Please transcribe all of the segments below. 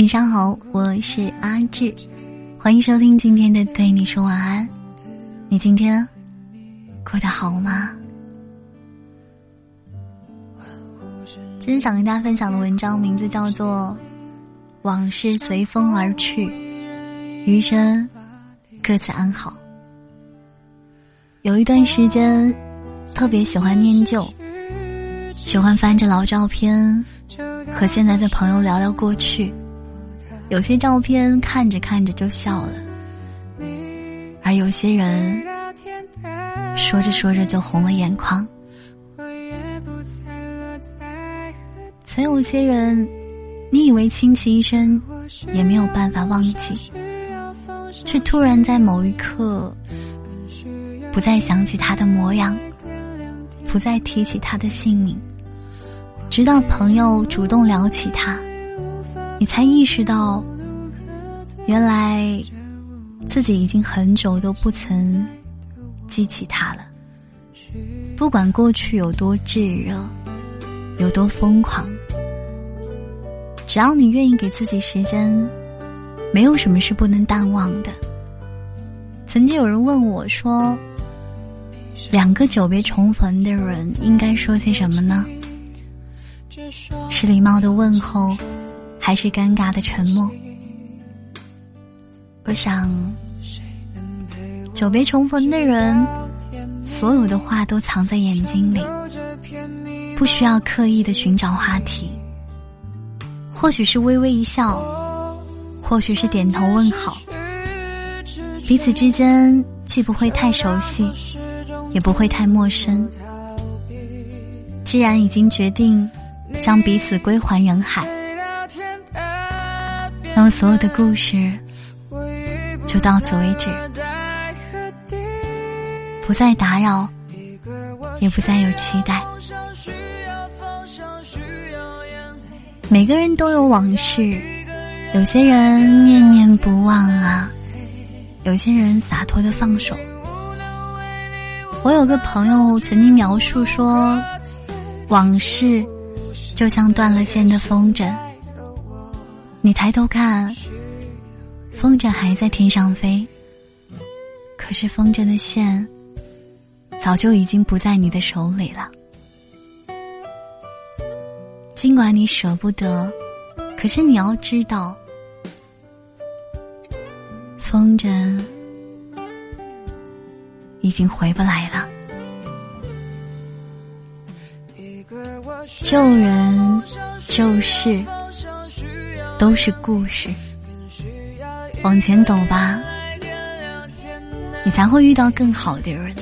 晚上好，我是阿志，欢迎收听今天的对你说晚安。你今天过得好吗？今天想跟大家分享的文章名字叫做《往事随风而去，余生各自安好》。有一段时间，特别喜欢念旧，喜欢翻着老照片，和现在的朋友聊聊过去。有些照片看着看着就笑了，而有些人说着说着就红了眼眶。曾有些人，你以为倾其一生也没有办法忘记，却突然在某一刻。不再想起他的模样，不再提起他的姓名，直到朋友主动聊起他，你才意识到，原来自己已经很久都不曾记起他了。不管过去有多炙热，有多疯狂，只要你愿意给自己时间，没有什么是不能淡忘的。曾经有人问我说。两个久别重逢的人应该说些什么呢？是礼貌的问候，还是尴尬的沉默？我想，久别重逢的人，所有的话都藏在眼睛里，不需要刻意的寻找话题。或许是微微一笑，或许是点头问好，彼此之间既不会太熟悉。也不会太陌生。既然已经决定将彼此归还人海，那么所有的故事就到此为止，不再打扰，也不再有期待。每个人都有往事，有些人念念不忘啊，有些人洒脱的放手。我有个朋友曾经描述说，往事就像断了线的风筝。你抬头看，风筝还在天上飞，可是风筝的线早就已经不在你的手里了。尽管你舍不得，可是你要知道，风筝。已经回不来了。救人旧事都是故事，往前走吧，你才会遇到更好的人，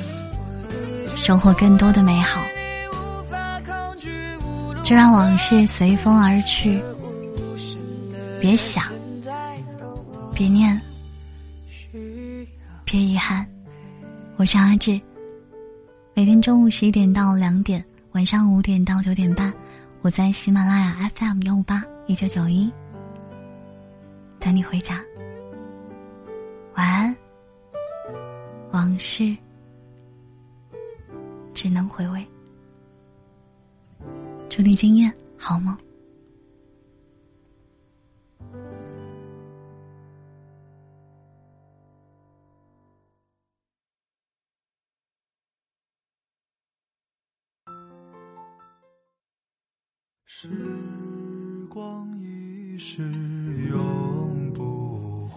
收获更多的美好。就让往事随风而去，别想，别念，别遗憾。我是阿志，每天中午十一点到两点，晚上五点到九点半，我在喜马拉雅 FM 幺五八一九九一。等你回家。晚安，往事只能回味。祝你今夜好梦。时光一逝永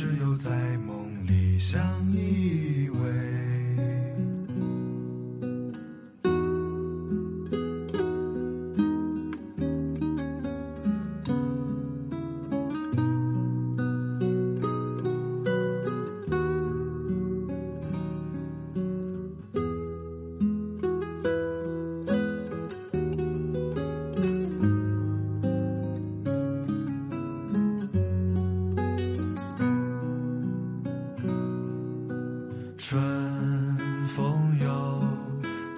只有在梦里相依偎。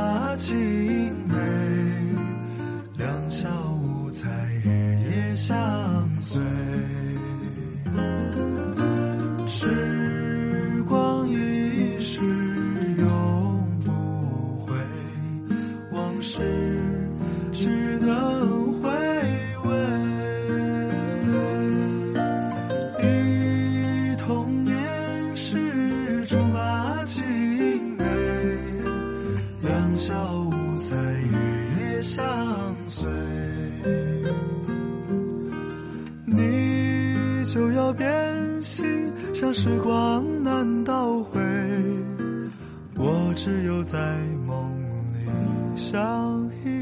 啊，情美，两小无猜，日夜相随。时光易逝，永不回。往事。小无猜，日夜相随。你就要变心，像时光难倒回，我只有在梦里。相依。